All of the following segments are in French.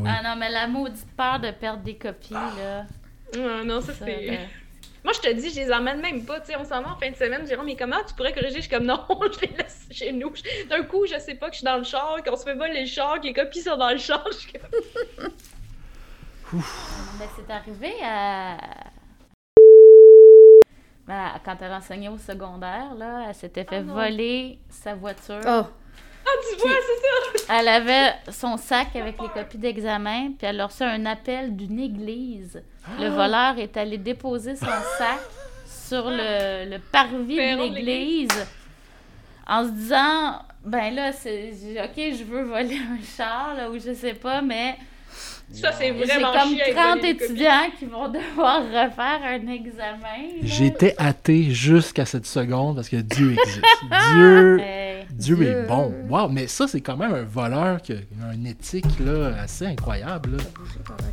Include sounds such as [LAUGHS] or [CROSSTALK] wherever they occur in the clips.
Ben oui. Ah non, mais la maudite peur de perdre des copies, là. Ah, non, ça, ça, c'est. [LAUGHS] Moi, je te dis, je les emmène même pas. Tu sais, on s'en va en fin de semaine. Jérôme, mais comment tu pourrais corriger? Je suis comme [LAUGHS] non, je les laisse chez nous. D'un coup, je sais pas que je suis dans le char, qu'on se fait voler le char, que les copies sont dans le char. Je suis comme, [LAUGHS] Mais c'est arrivé à. Ben, quand elle enseignait au secondaire, là, elle s'était fait Oh non. voler sa voiture. Oh, Ah, tu vois, c'est ça! Elle avait son sac avec les copies d'examen, puis elle a reçu un appel d'une église. Le voleur est allé déposer son sac sur le, le parvis de l'église en se disant ben là, c'est OK, je veux voler un char, là, ou je sais pas, mais Ça, c'est j'ai vraiment comme chiant avec 30 voler des copies. étudiants qui vont devoir refaire un examen. J'étais athée jusqu'à cette seconde parce que Dieu existe. [LAUGHS] Dieu, Hey. Dieu Dieu. est bon. Wow, mais ça, c'est quand même un voleur qui a une éthique là, assez incroyable. là.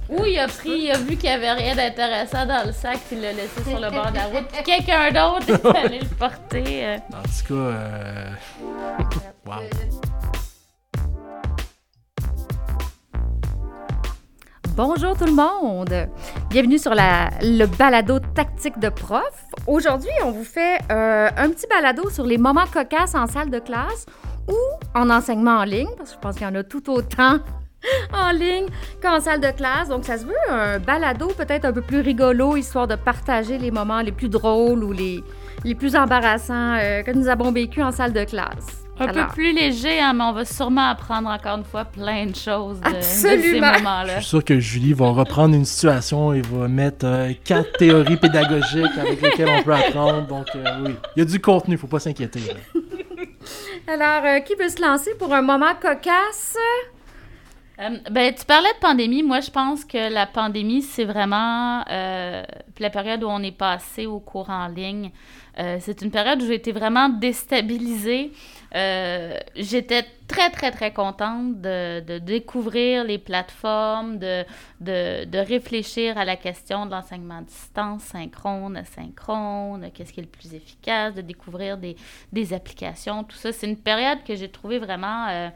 Ou il a pris, il a vu qu'il n'y avait rien d'intéressant dans le sac, puis il l'a laissé sur le bord de la route. Puis quelqu'un d'autre [LAUGHS] est allé le porter. euh. En tout cas, euh... [LAUGHS] wow. Bonjour tout le monde! Bienvenue sur le balado tactique de prof. Aujourd'hui, on vous fait euh, un petit balado sur les moments cocasses en salle de classe ou en enseignement en ligne, parce que je pense qu'il y en a tout autant [LAUGHS] en ligne qu'en salle de classe. Donc, ça se veut un balado peut-être un peu plus rigolo, histoire de partager les moments les plus drôles ou les, les plus embarrassants euh, que nous avons vécu en salle de classe. Un Alors, peu plus léger, hein, mais on va sûrement apprendre encore une fois plein de choses de, de ces Absolument. moments-là. Je suis sûr que Julie va reprendre une situation et va mettre euh, quatre théories pédagogiques avec lesquelles on peut apprendre. Donc, euh, oui, il y a du contenu, faut pas s'inquiéter. Alors, euh, qui veut se lancer pour un moment cocasse? Euh, ben, tu parlais de pandémie. Moi, je pense que la pandémie, c'est vraiment euh, la période où on est passé au cours en ligne. Euh, c'est une période où j'ai été vraiment déstabilisée. Euh, J'étais très, très, très contente de, découvrir les plateformes, de, de, réfléchir à la question de l'enseignement à distance, synchrone, asynchrone, qu'est-ce qui est le plus efficace, de découvrir des, des applications, tout ça. C'est une période que j'ai trouvée vraiment... euh,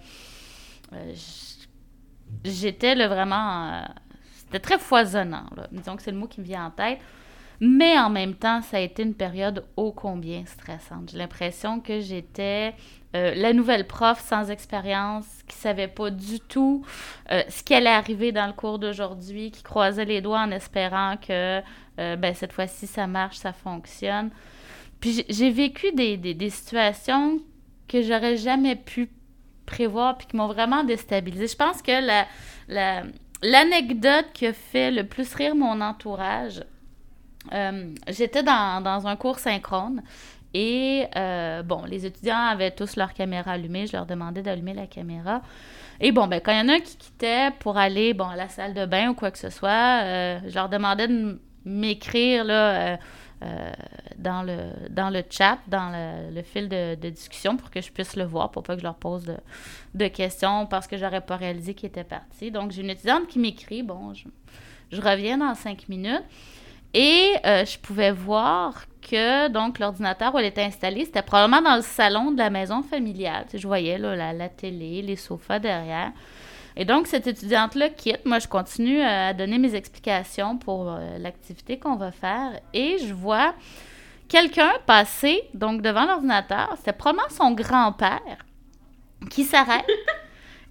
euh, j'étais vraiment. c'était très foisonnant. Disons que c'est le mot qui me vient en tête. Mais en même temps, ça a été une période ô combien stressante. J'ai l'impression que j'étais euh, la nouvelle prof sans expérience, qui savait pas du tout euh, ce qui allait arriver dans le cours d'aujourd'hui, qui croisait les doigts en espérant que euh, ben, cette fois-ci ça marche, ça fonctionne. Puis j'ai- vécu des, situations que j'aurais jamais pu prévoir puis qui m'ont vraiment déstabilisée. Je pense que la, la- l'anecdote qui a fait le plus rire mon entourage, euh, j'étais dans, dans un cours synchrone et euh, bon, les étudiants avaient tous leur caméra allumée. Je leur demandais d'allumer la caméra. Et bon, ben, quand il y en a un qui quittait pour aller bon, à la salle de bain ou quoi que ce soit, euh, je leur demandais de m'écrire là, dans, le, dans le chat, dans le, fil de, discussion pour que je puisse le voir, pour pas que je leur pose de, de questions parce que j'aurais pas réalisé qu'ils étaient partis. Donc, j'ai une étudiante qui m'écrit, bon, je, je reviens dans cinq minutes. Et euh, je pouvais voir que donc l'ordinateur où elle était installée, c'était probablement dans le salon de la maison familiale. Je voyais là, la, la télé, les sofas derrière. Et donc, cette étudiante-là quitte. Moi, je continue euh, à donner mes explications pour euh, l'activité qu'on va faire. Et je vois quelqu'un passer donc devant l'ordinateur. C'était probablement son grand-père qui s'arrête [LAUGHS]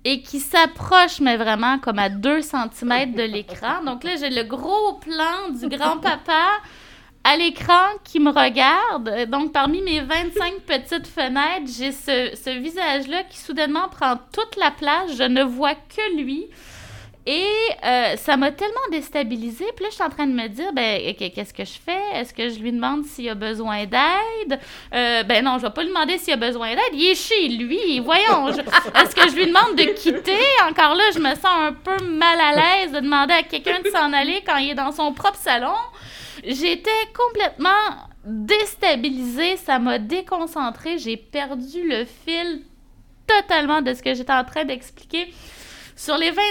et qui s'approche, mais vraiment comme à 2 cm de l'écran. Donc là, j'ai le gros plan du grand-papa à l'écran qui me regarde. Donc, parmi mes 25 petites fenêtres, j'ai ce, ce visage-là qui soudainement prend toute la place. Je ne vois que lui. Et euh, ça m'a tellement déstabilisée. Puis là, je suis en train de me dire, ben, qu'est-ce que je fais? Est-ce que je lui demande s'il a besoin d'aide? Euh, ben non, je vais pas lui demander s'il a besoin d'aide. Il est chez lui. Voyons, est-ce que je lui demande de quitter? Encore là, je me sens un peu mal à l'aise de demander à quelqu'un de s'en aller quand il est dans son propre salon. J'étais complètement déstabilisée. Ça m'a déconcentrée. J'ai perdu le fil totalement de ce que j'étais en train d'expliquer. Sur les 25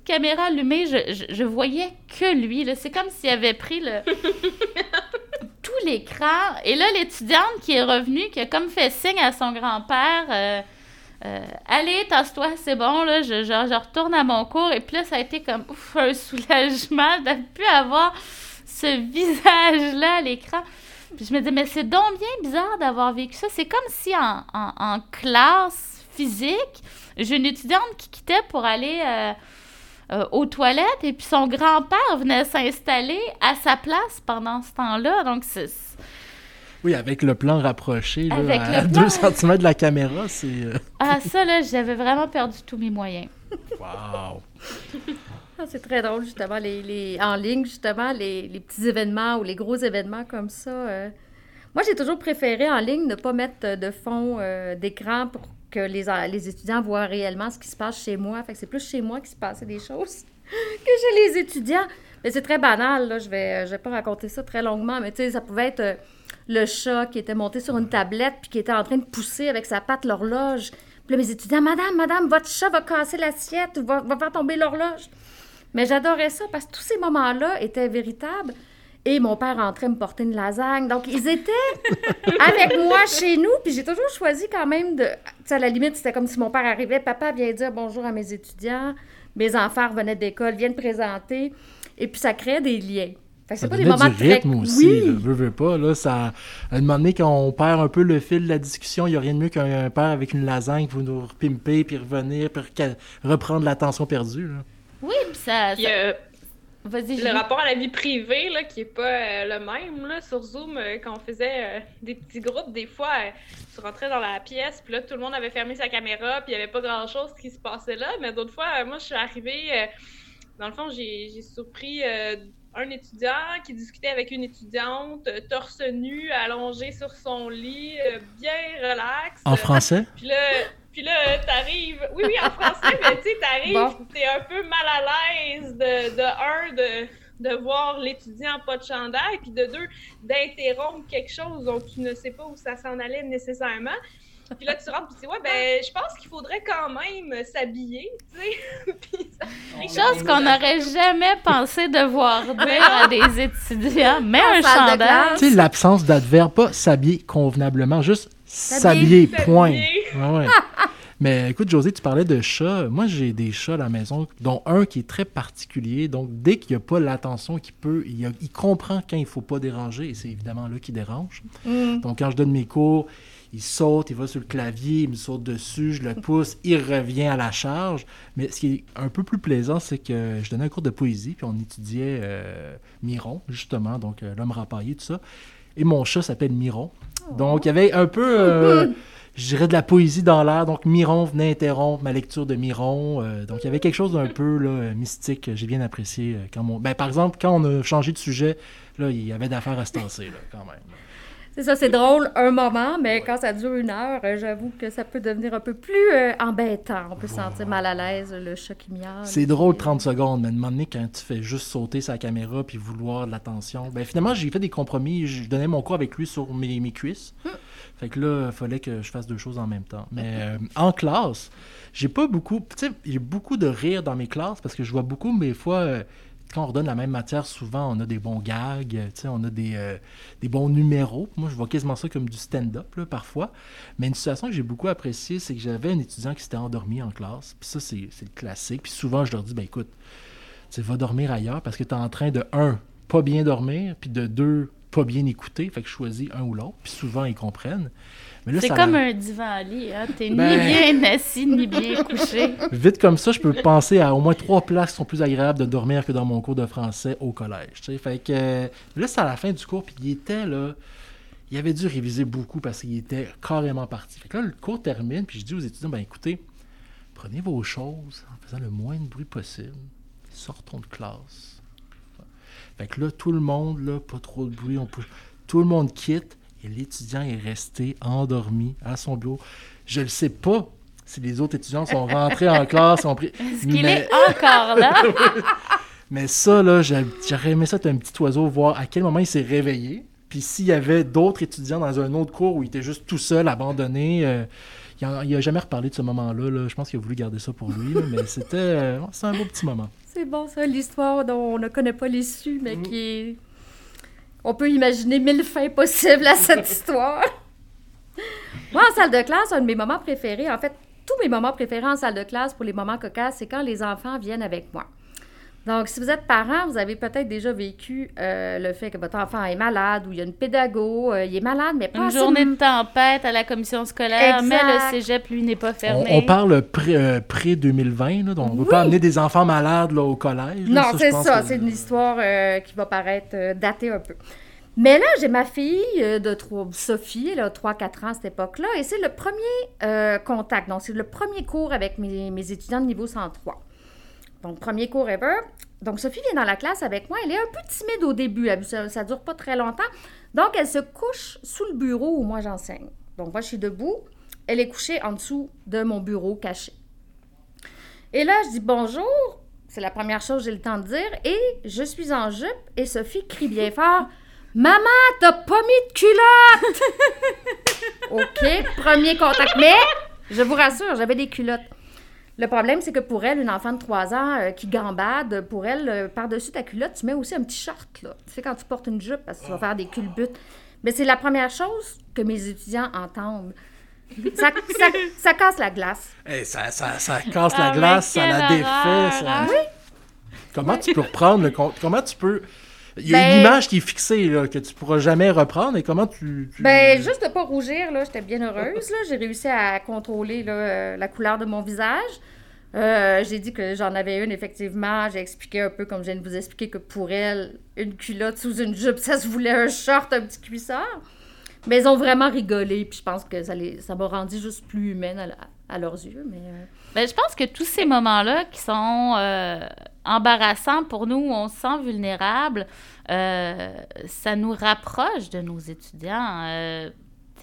petites caméras allumées, je, je, je voyais que lui. C'est comme s'il avait pris le [LAUGHS] tout l'écran. Et là, l'étudiante qui est revenue, qui a comme fait signe à son grand-père, euh, euh, allez, tasse-toi, c'est bon, là, je, je, je, retourne à mon cours. Et puis là, ça a été comme ouf, un soulagement de plus avoir ce visage-là à l'écran. Puis je me disais, mais c'est donc bien bizarre d'avoir vécu ça. C'est comme si en, en, en, classe physique, j'ai une étudiante qui quittait pour aller euh, euh, aux toilettes et puis son grand-père venait s'installer à sa place pendant ce temps-là. Donc, c'est oui, avec le plan rapproché, là, à 2 [LAUGHS] cm de la caméra, c'est... Euh, ah, ça, là, j'avais vraiment perdu tous mes moyens. Wow! [LAUGHS] Ah, c'est très drôle, justement, les, les, en ligne, justement, les, les, petits événements ou les gros événements comme ça. Euh. Moi, j'ai toujours préféré en ligne ne pas mettre de fond euh, d'écran pour que les, les étudiants voient réellement ce qui se passe chez moi. Fait que c'est plus chez moi qu'il se passait des choses [LAUGHS] que chez les étudiants. Mais c'est très banal, là. Je vais, je vais pas raconter ça très longuement, mais tu sais, ça pouvait être le chat qui était monté sur une tablette puis qui était en train de pousser avec sa patte l'horloge. Puis là, mes étudiants, Madame, Madame, votre chat va casser l'assiette ou va, va faire tomber l'horloge. Mais j'adorais ça parce que tous ces moments-là étaient véritables. Et mon père entrait me porter une lasagne. Donc, ils étaient [LAUGHS] avec moi chez nous. Puis j'ai toujours choisi quand même de. Tu sais, à la limite, c'était comme si mon père arrivait. Papa vient dire bonjour à mes étudiants. Mes enfants revenaient d'école, viennent présenter. Et puis ça créait des liens. Fait que c'est pas des moments du rythme aussi, oui. veux, veux pas, là, ça... À un moment donné, quand on perd un peu le fil de la discussion, il n'y a rien de mieux qu'un père avec une lasagne va nous pimper, puis revenir, puis reprendre l'attention perdue, là. Oui, puis ça... ça... le rapport à la vie privée, là, qui est pas euh, le même, là, sur Zoom, euh, quand on faisait euh, des petits groupes, des fois, tu rentrais dans la pièce, puis là, tout le monde avait fermé sa caméra, puis il n'y avait pas grand-chose qui se passait là, mais d'autres fois, moi, je suis arrivée... dans le fond, j'ai surpris un étudiant qui discutait avec une étudiante, euh, torse nu, allongé sur son lit, euh, bien relax. En français? Puis là, puis là, t'arrives. Oui, oui, en français, mais tu sais, t'arrives, t'es un peu mal à l'aise de, de un, de, de voir l'étudiant pas de chandail, puis de deux, d'interrompre quelque chose dont tu ne sais pas où ça s'en allait nécessairement. Puis là, tu rentres, puis tu dis, ouais, ben, je pense qu'il faudrait quand même s'habiller, tu sais. [LAUGHS] Quelque chose qu'on n'aurait jamais pensé devoir [LAUGHS] dire à des étudiants, mais un chandail. Tu sais, l'absence d'adverbe, pas s'habiller convenablement, juste s'habiller, point. [LAUGHS] Ouais, Mais écoute, José, tu parlais de chats. Moi, j'ai des chats à la maison, dont un qui est très particulier. Donc, dès qu'il n'y a pas l'attention qu'il peut, il, il, comprend quand il ne faut pas déranger, et c'est évidemment là qu'il dérange. Mm. Donc, quand je donne mes cours, il saute, il va sur le clavier, il me saute dessus, je le [LAUGHS] pousse, il revient à la charge. Mais ce qui est un peu plus plaisant, c'est que je donnais un cours de poésie, puis on étudiait euh, Miron, justement, donc euh, l'homme rapaillé, tout ça. Et mon chat s'appelle Miron. Donc, il y avait un peu, euh, [LAUGHS] je dirais, de la poésie dans l'air. Donc, Miron venait interrompre ma lecture de Miron. donc, il y avait quelque chose d'un peu là, mystique. J'ai bien apprécié quand mon... Ben, par exemple, quand on a changé de sujet, là, il y avait d'affaires à se tasser, là, quand même. C'est ça, c'est drôle un moment, mais quand ça dure une heure, euh, j'avoue que ça peut devenir un peu plus euh, embêtant. On peut se sentir mal à l'aise, le chat qui miaule. C'est drôle 30 secondes, mais à un moment donné, quand tu fais juste sauter sa caméra puis vouloir de l'attention, ben finalement, j'ai fait des compromis. Je donnais mon cours avec lui sur mes, mes cuisses. Hum. Fait que là, il fallait que je fasse deux choses en même temps. Mais euh, en classe, j'ai pas beaucoup... Tu sais, j'ai beaucoup de rire dans mes classes parce que je vois beaucoup, mais des fois quand on redonne la même matière, souvent, on a des bons gags, on a des, euh, des, bons numéros. Moi, je vois quasiment ça comme du stand-up, parfois. Mais une situation que j'ai beaucoup appréciée, c'est que j'avais un étudiant qui s'était endormi en classe. Puis ça, c'est le classique. Puis souvent, je leur dis, ben écoute, tu vas dormir ailleurs parce que tu es en train de, un, pas bien dormir, puis de deux, pas bien écouter. Fait que je choisis un ou l'autre. Puis souvent, ils comprennent. C'est comme un divan-lit, hein? T'es ben... ni bien assis, ni bien couché. Vite comme ça, je peux penser à au moins trois places qui sont plus agréables de dormir que dans mon cours de français au collège. T'sais. Fait que là, c'est à la fin du cours, puis il était là. Il avait dû réviser beaucoup parce qu'il était carrément parti. Fait que là, le cours termine, puis je dis aux étudiants, ben écoutez, prenez vos choses en faisant le moins de bruit possible. Sortons de classe. Fait que là, tout le monde, là, pas trop de bruit, on peut... tout le monde quitte. Et l'étudiant est resté endormi à son bureau. Je ne sais pas si les autres étudiants sont rentrés en classe. Ont pris... Est-ce qu'il est encore là? [LAUGHS] Mais ça, là, j'aurais aimé ça être un petit oiseau, voir à quel moment il s'est réveillé. Puis s'il y avait d'autres étudiants dans un autre cours où il était juste tout seul, abandonné, euh, il n'a jamais reparlé de ce moment-là. Je pense qu'il a voulu garder ça pour lui, mais c'était euh, un beau petit moment. C'est bon, ça, l'histoire dont on ne connaît pas l'issue, mais mm. qui est on peut imaginer mille fins possibles à cette [LAUGHS] histoire. Moi, en salle de classe, un de mes moments préférés, en fait, tous mes moments préférés en salle de classe pour les moments cocasses, c'est quand les enfants viennent avec moi. Donc, si vous êtes parent, vous avez peut-être déjà vécu euh, le fait que votre enfant est malade ou il y a une pédago, euh, il est malade, mais pas Une journée de tempête à la commission scolaire, mais le cégep, lui, n'est pas fermé. On, parle pré-2020, euh, donc on ne veut pas amener des enfants malades là, au collège. non, c'est ça. C'est une histoire qui va paraître datée un peu. Mais là, j'ai ma fille de 3, Sophie, elle a 3-4 ans à cette époque-là, et c'est le premier contact. Donc, c'est le premier cours avec mes, mes étudiants de niveau 103. Donc, premier cours ever. Donc, Sophie vient dans la classe avec moi. Elle est un peu timide au début. Ça ne dure pas très longtemps. Donc, elle se couche sous le bureau où moi j'enseigne. Donc, moi, je suis debout. Elle est couchée en dessous de mon bureau caché. Et là, je dis bonjour. C'est la première chose que j'ai le temps de dire. Et je suis en jupe et Sophie crie bien [LAUGHS] fort Maman, t'as pas mis de culotte! [LAUGHS] OK, premier contact. Mais, je vous rassure, j'avais des culottes. Le problème, c'est que pour elle, une enfant de 3 ans euh, qui gambade, pour elle, euh, par-dessus ta culotte, tu mets aussi un petit short, là. Tu sais, quand tu portes une jupe, parce que tu vas faire des culbutes. Mais c'est la première chose que mes étudiants entendent. Ça, ça, casse la glace. ça, ça, ça, casse la ah, glace, ça la défait. Ça... Oui. Comment tu peux reprendre le compte? Comment tu peux. Il y a une ben- image qui est fixée là, que tu pourras jamais reprendre. Et comment tu. Ben, juste de pas rougir, là, j'étais bien heureuse. Là. J'ai réussi à contrôler là, euh, la couleur de mon visage. Euh, j'ai dit que j'en avais une, effectivement. J'ai expliqué un peu, comme je viens de vous expliquer, que pour elle, une culotte sous une jupe, [LAUGHS] ça se voulait un short, un petit cuissard. Mais ils ont vraiment rigolé, puis je pense que ça, les, ça m'a rendu juste plus humaine à, leurs yeux. Mais, euh. ben, je pense que tous ces moments-là qui sont euh, embarrassants pour nous, on se sent vulnérable, ça nous rapproche de nos étudiants.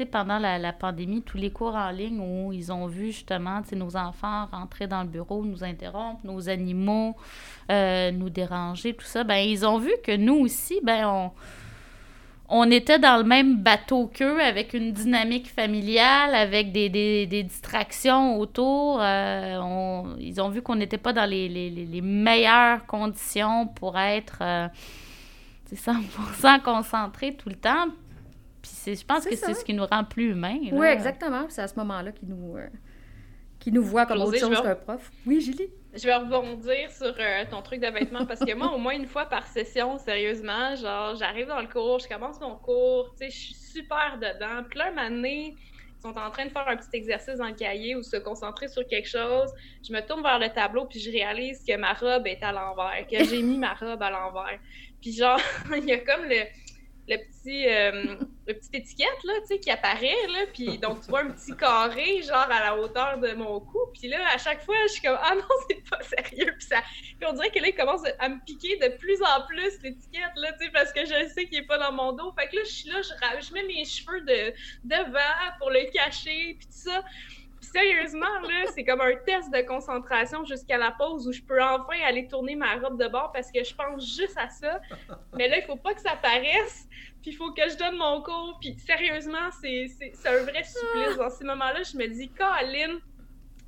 Pendant la, pandémie, tous les cours en ligne où ils ont vu justement nos enfants rentrer dans le bureau, nous interrompre, nos animaux euh, nous déranger, tout ça, ben ils ont vu que nous aussi, ben on, on était dans le même bateau qu'eux avec une dynamique familiale, avec des, distractions autour. Euh, ils ont vu qu'on n'était pas dans les, meilleures conditions pour être 100% euh, concentrés tout le temps je pense que c'est ce qui nous rend plus humains. Oui, exactement. C'est à ce moment-là qu'ils nous, euh, nous voient comme autre chose qu'un prof. Oui, Julie? Je vais rebondir sur euh, ton truc de vêtements parce que moi, au moins une fois par session, sérieusement, genre, j'arrive dans le cours, je commence mon cours, tu sais, je suis super dedans. Puis là, ils sont en train de faire un petit exercice dans le cahier ou se concentrer sur quelque chose. Je me tourne vers le tableau puis je réalise que ma robe est à l'envers, que j'ai mis ma robe à l'envers. Puis genre, [LAUGHS] il y a comme le le petit, euh, le petite étiquette là, tu sais, qui apparaît là, puis donc tu vois un petit carré genre à la hauteur de mon cou, puis là à chaque fois je suis comme ah non [LAUGHS] c'est pas sérieux, puis ça, puis on dirait que là il commence à me piquer de plus en plus l'étiquette là, tu sais, parce que je sais qu'il est pas dans mon dos, fait que là je suis là, je, je mets mes cheveux de devant pour le cacher, puis tout ça sérieusement, là, c'est comme un test de concentration jusqu'à la pause où je peux enfin aller tourner ma robe de bord parce que je pense juste à ça. Mais là, il faut pas que ça paraisse. Puis il faut que je donne mon cours. Puis sérieusement, c'est un vrai supplice. Dans ces moments-là, je me dis, Caroline,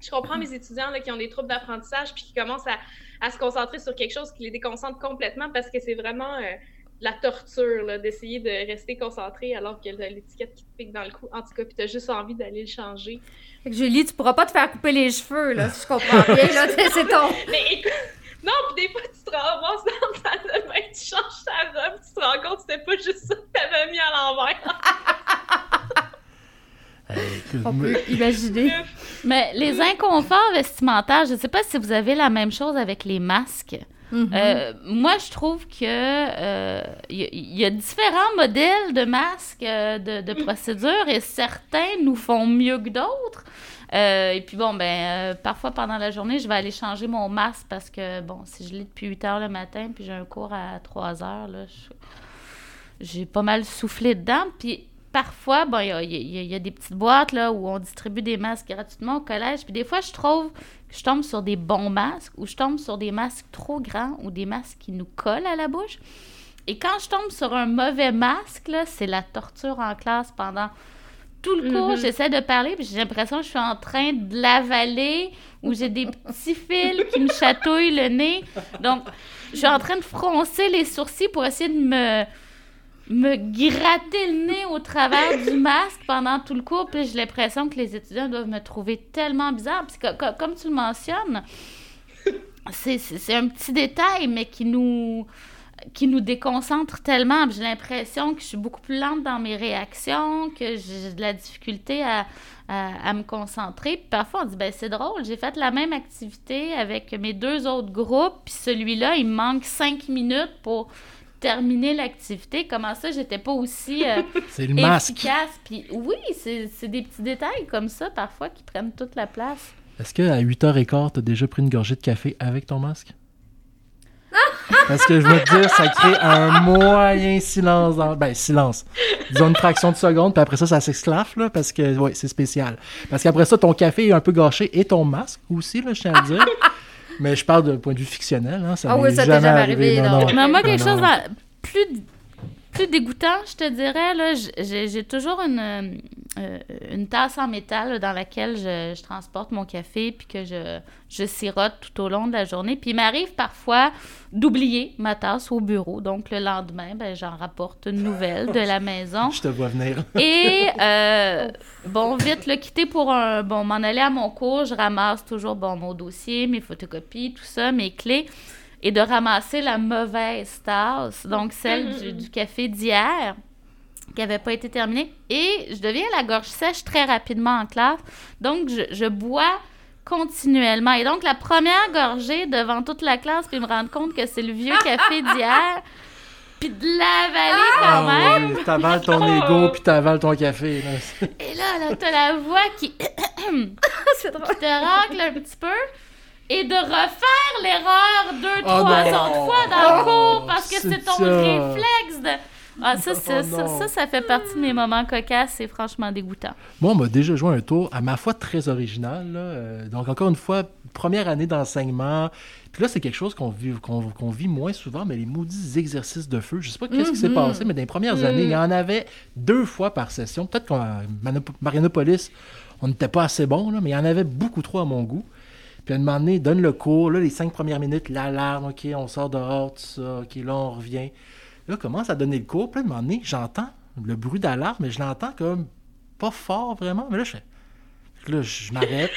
je comprends mes étudiants là, qui ont des troubles d'apprentissage puis qui commencent à, à, se concentrer sur quelque chose qui les déconcentre complètement parce que c'est vraiment... Euh, la torture d'essayer de rester concentré alors que l'étiquette qui te pique dans le cou. En tout cas, puis t'as juste envie d'aller le changer. Fait que Julie, tu pourras pas te faire couper les cheveux, là, si je comprends bien, là, [LAUGHS] c'est ton... [LAUGHS] Mais écoute, non, puis des fois, tu te ramasses dans ta main, tu changes ta robe, tu te rends compte que c'était pas juste ça que t'avais mis à l'envers. [LAUGHS] On peut imaginer. Mais les inconforts vestimentaires, je ne sais pas si vous avez la même chose avec les masques. Mm-hmm. Euh, moi, je trouve que il euh, y, a différents modèles de masques, euh, de, de procédures, et certains nous font mieux que d'autres. et puis bon, ben, parfois pendant la journée, je vais aller changer mon masque parce que, bon, si je lis depuis 8 heures le matin, puis j'ai un cours à 3 heures, là, j'ai pas mal soufflé dedans. Puis parfois, bon, il y, a, des petites boîtes là, où on distribue des masques gratuitement au collège. Puis des fois, je trouve que je tombe sur des bons masques ou je tombe sur des masques trop grands ou des masques qui nous collent à la bouche. Et quand je tombe sur un mauvais masque, c'est la torture en classe pendant tout le cours. Mm-hmm. J'essaie de parler, puis j'ai l'impression que je suis en train de l'avaler ou j'ai des petits [LAUGHS] fils qui me chatouillent le nez. Donc, je suis en train de froncer les sourcils pour essayer de me me gratter le nez au travers du masque pendant tout le cours. Puis j'ai l'impression que les étudiants doivent me trouver tellement bizarre. Que, comme tu le mentionnes, c'est un petit détail, mais qui nous qui nous déconcentre tellement. J'ai l'impression que je suis beaucoup plus lente dans mes réactions, que j'ai de la difficulté à, à, me concentrer. Puis parfois, on dit, ben c'est drôle, j'ai fait la même activité avec mes deux autres groupes, puis celui-là, il me manque cinq minutes pour terminer l'activité. Comment ça, j'étais pas aussi euh, [LAUGHS] efficace? Puis oui, c'est des petits détails comme ça, parfois, qui prennent toute la place. Est-ce qu'à 8h15, tu as déjà pris une gorgée de café avec ton masque? [LAUGHS] Parce que je veux te dire, ça crée un moyen silence dans. Ben, silence. Disons une fraction de seconde, puis après ça, ça s'esclaffe, là, parce que, ouais, c'est spécial. Parce qu'après ça, ton café est un peu gâché et ton masque aussi, là, je tiens à le dire. Mais je parle d'un point de vue fictionnel, hein, ça Ah oui, ça t'est jamais arrivé, non. non. moi, quelque chose plus plus dégoûtant, je te dirais. Là, j'ai, toujours une, euh, une tasse en métal dans laquelle je, transporte mon café puis que je, je sirote tout au long de la journée. Puis il m'arrive parfois d'oublier ma tasse au bureau. Donc le lendemain, ben, j'en rapporte une nouvelle de la maison. [LAUGHS] je te vois venir. Et [LAUGHS] euh, bon, vite le quitter pour un... Bon, m'en aller à mon cours, je ramasse toujours bon, mon dossier, mes photocopies, tout ça, mes clés et de ramasser la mauvaise tasse, donc celle du, du café d'hier qui n'avait pas été terminée. Et je deviens la gorge sèche très rapidement en classe. Donc, je, je bois continuellement. Et donc, la première gorgée devant toute la classe, puis me rendre compte que c'est le vieux [LAUGHS] café d'hier, puis de l'avaler quand ah même. Oui, t'avales ton ego, puis t'avales ton café. Et là, là t'as la voix qui, c'est [COUGHS] drôle. [COUGHS] qui te racle un petit peu et de refaire l'erreur deux, oh trois autres fois dans le oh, cours parce que c'est ton réflexe de. Ah, ça, [LAUGHS] ça, ça, ça, fait partie de mes moments cocasses. C'est franchement dégoûtant. Moi, on m'a déjà joué un tour, à ma foi, très original. Euh, donc, encore une fois, première année d'enseignement. Puis là, c'est quelque chose qu'on vit, qu'on, vit moins souvent, mais les maudits exercices de feu. Je sais pas qu'est-ce qui s'est mhm. passé, mais dans les premières années, il y en avait deux fois par session. Peut-être qu'à Marianopolis, on n'était pas assez bon, là, mais il y en avait beaucoup trop à mon goût. Puis à un moment donné, donne le cours, là, les cinq premières minutes, l'alarme, OK, on sort dehors, tout ça, OK, là, on revient. Là, commence à donner le cours, puis à un moment donné, j'entends le bruit d'alarme, mais je l'entends comme pas fort vraiment, mais là, je fais... Là, je m'arrête,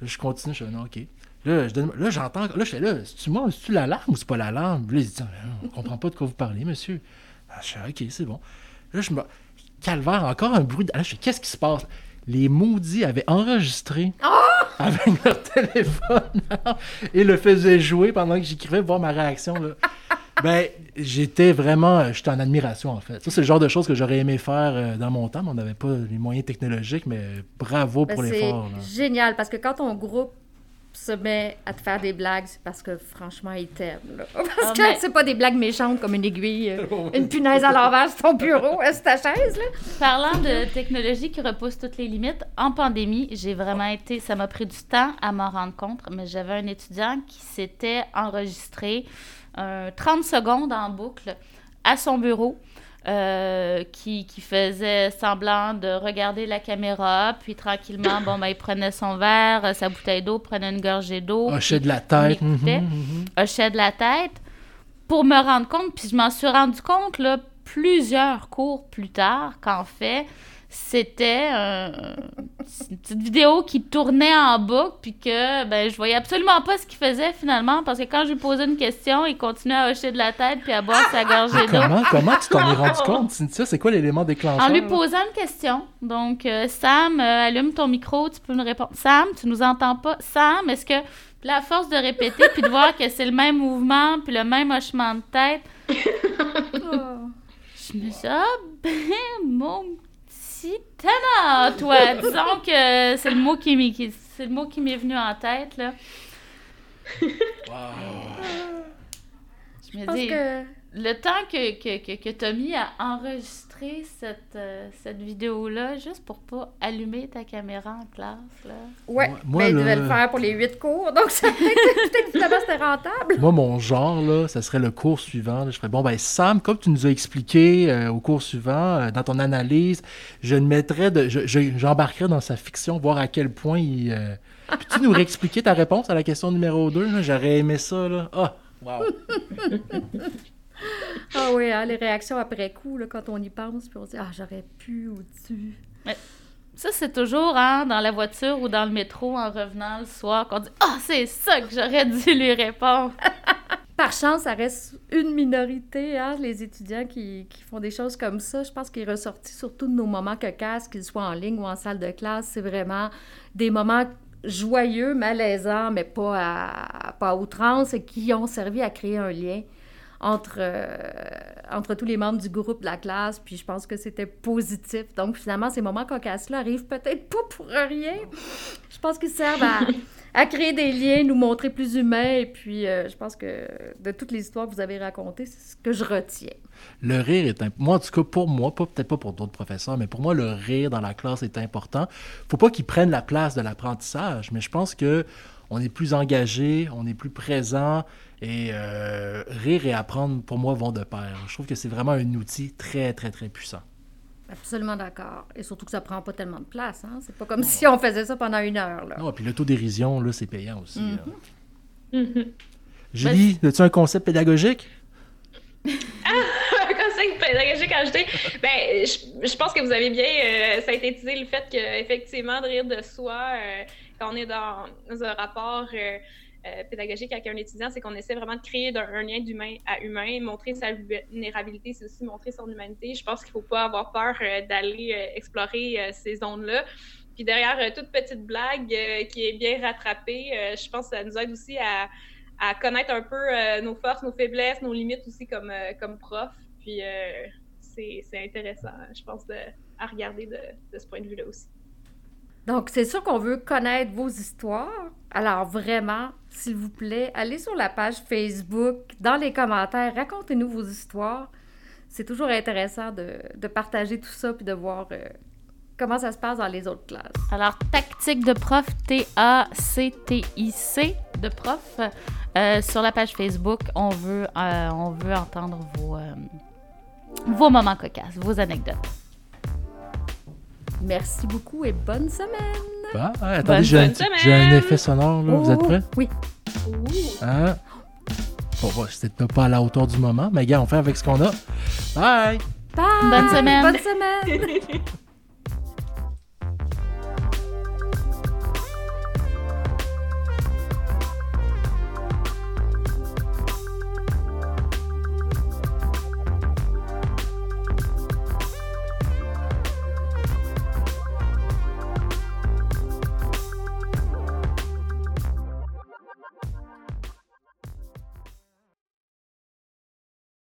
là, [LAUGHS] je continue, je fais, non, OK. Là, là j'entends, là, je fais, là, c'est-tu moi, c'est-tu l'alarme ou c'est pas l'alarme? Là, ils disent, on comprend pas de quoi vous parlez, monsieur. Ah, je fais, OK, c'est bon. Là, je me... Calvaire, encore un bruit. Là, je fais, qu'est-ce qui se passe? Les maudits avaient enregistré. Oh! [LAUGHS] avec leur téléphone et le faisait jouer pendant que j'écrivais, voir ma réaction. Là. [LAUGHS] ben, j'étais vraiment, j'étais en admiration en fait. Ça, c'est le genre de choses que j'aurais aimé faire euh, dans mon temps, mais on n'avait pas les moyens technologiques, mais bravo ben, pour l'effort. C'est génial parce que quand on groupe se met à te faire des blagues, c'est parce que franchement, il t'aime. [LAUGHS] Parce ah, que c'est pas des blagues méchantes comme une aiguille, euh, [LAUGHS] une punaise à l'envers sur ton bureau, [LAUGHS] euh, sur ta chaise. Là? Parlant de technologie qui repousse toutes les limites, en pandémie, j'ai vraiment été. Ça m'a pris du temps à m'en rendre compte, mais j'avais un étudiant qui s'était enregistré 30 secondes en boucle à son bureau euh, qui, qui, faisait semblant de regarder la caméra, puis tranquillement, bon, ben, il prenait son verre, euh, sa bouteille d'eau, prenait une gorgée d'eau. Hochait de la tête. Hochait de la tête. Pour me rendre compte, puis je m'en suis rendu compte, là, plusieurs cours plus tard, qu'en fait, c'était une petite vidéo qui tournait en boucle, puis que ben, je voyais absolument pas ce qu'il faisait finalement, parce que quand je lui posais une question, il continuait à hocher de la tête puis à boire sa gorgée d'eau. Comment, comment tu t'en es rendu [LAUGHS] compte, Cynthia? C'est quoi l'élément déclencheur? En lui posant une question. Donc, euh, Sam, euh, allume ton micro, tu peux nous répondre. Sam, tu nous entends pas? Sam, est-ce que... la force de répéter, puis de voir que c'est le même mouvement, puis le même hochement de tête? [LAUGHS] Je me suis ah, ben, mon toi. [LAUGHS] Disons que c'est le mot qui m'est, c'est le mot qui m'est venu en tête, là. Je me dis, le temps que, que, que, que Tommy a enregistré cette, euh, cette vidéo-là, juste pour pas allumer ta caméra en classe, là. Ouais, moi, ben, il devait le faire pour les huit cours, donc ça peut-être c'était rentable. Moi, mon genre, là, ça serait le cours suivant. je ferais, bon, ben Sam, comme tu nous as expliqué euh, au cours suivant, euh, dans ton analyse, je ne mettrais de... j'embarquerais dans sa fiction, voir à quel point il... Peux-tu nous réexpliquer ta réponse à la question numéro 2? J'aurais aimé ça, là. Ah! Wow! [LAUGHS] Ah oui, hein, les réactions après coup, là, quand on y pense, puis on se dit, ah, j'aurais pu ou tu. Ça, c'est toujours hein, dans la voiture ou dans le métro en revenant le soir qu'on dit Ah, c'est ça que j'aurais dû lui répondre. [LAUGHS] Par chance, ça reste une minorité, hein, les étudiants qui, qui, font des choses comme ça. Je pense qu'il est ressorti surtout de nos moments cocasses, qu'ils soient en ligne ou en salle de classe. C'est vraiment des moments joyeux, malaisants, mais pas à, pas à outrance, et qui ont servi à créer un lien entre, euh, entre tous les membres du groupe de la classe, puis je pense que c'était positif. Donc, finalement, ces moments cocasses-là arrivent peut-être pas pour rien. Je pense qu'ils servent à, créer des liens, nous montrer plus humains, et puis euh, je pense que de toutes les histoires que vous avez racontées, c'est ce que je retiens. Le rire est important. Moi, en tout cas, pour moi, peut-être pas pour d'autres professeurs, mais pour moi, le rire dans la classe est important. faut pas qu'il prenne la place de l'apprentissage, mais je pense que on est plus engagé, on est plus présent, et euh, rire et apprendre, pour moi, vont de pair. Je trouve que c'est vraiment un outil très, très, très puissant. Absolument d'accord. Et surtout que ça prend pas tellement de place. Hein? C'est pas comme si on faisait ça pendant une heure. Là. Non, puis l'autodérision, là, c'est payant aussi. Mm Julie, as-tu un concept pédagogique? [LAUGHS] pédagogique à ajouter? Ben, je, pense que vous avez bien euh, synthétisé le fait qu'effectivement, de rire de soi, euh, quand on est dans, un rapport euh, pédagogique avec un étudiant, c'est qu'on essaie vraiment de créer un, lien d'humain à humain, montrer sa vulnérabilité, c'est aussi montrer son humanité. Je pense qu'il ne faut pas avoir peur euh, d'aller euh, explorer ces zones-là. Puis derrière toute petite blague qui est bien rattrapée, je pense que ça nous aide aussi à, connaître un peu nos forces, nos faiblesses, nos limites aussi comme, comme prof. Puis c'est intéressant, je pense, à regarder de ce point de vue-là aussi. Donc, c'est sûr qu'on veut connaître vos histoires. Alors, vraiment, s'il vous plaît, allez sur la page Facebook, dans les commentaires, racontez-nous vos histoires. C'est toujours intéressant de, partager tout ça puis de voir euh, comment ça se passe dans les autres classes. Alors, tactique de prof, T-A-C-T-I-C, de prof. Euh, sur la page Facebook, on veut, euh, on veut entendre vos, vos moments cocasses, vos anecdotes. Merci beaucoup et bonne semaine. Bah, attendez, j'ai un, effet sonore. Là. Vous êtes prêts? Oui. Hein? Bon, bah, c'était pas à la hauteur du moment, mais gars, on fait avec ce qu'on a. Bye! Bye! Bonne semaine! Bonne semaine! [LAUGHS]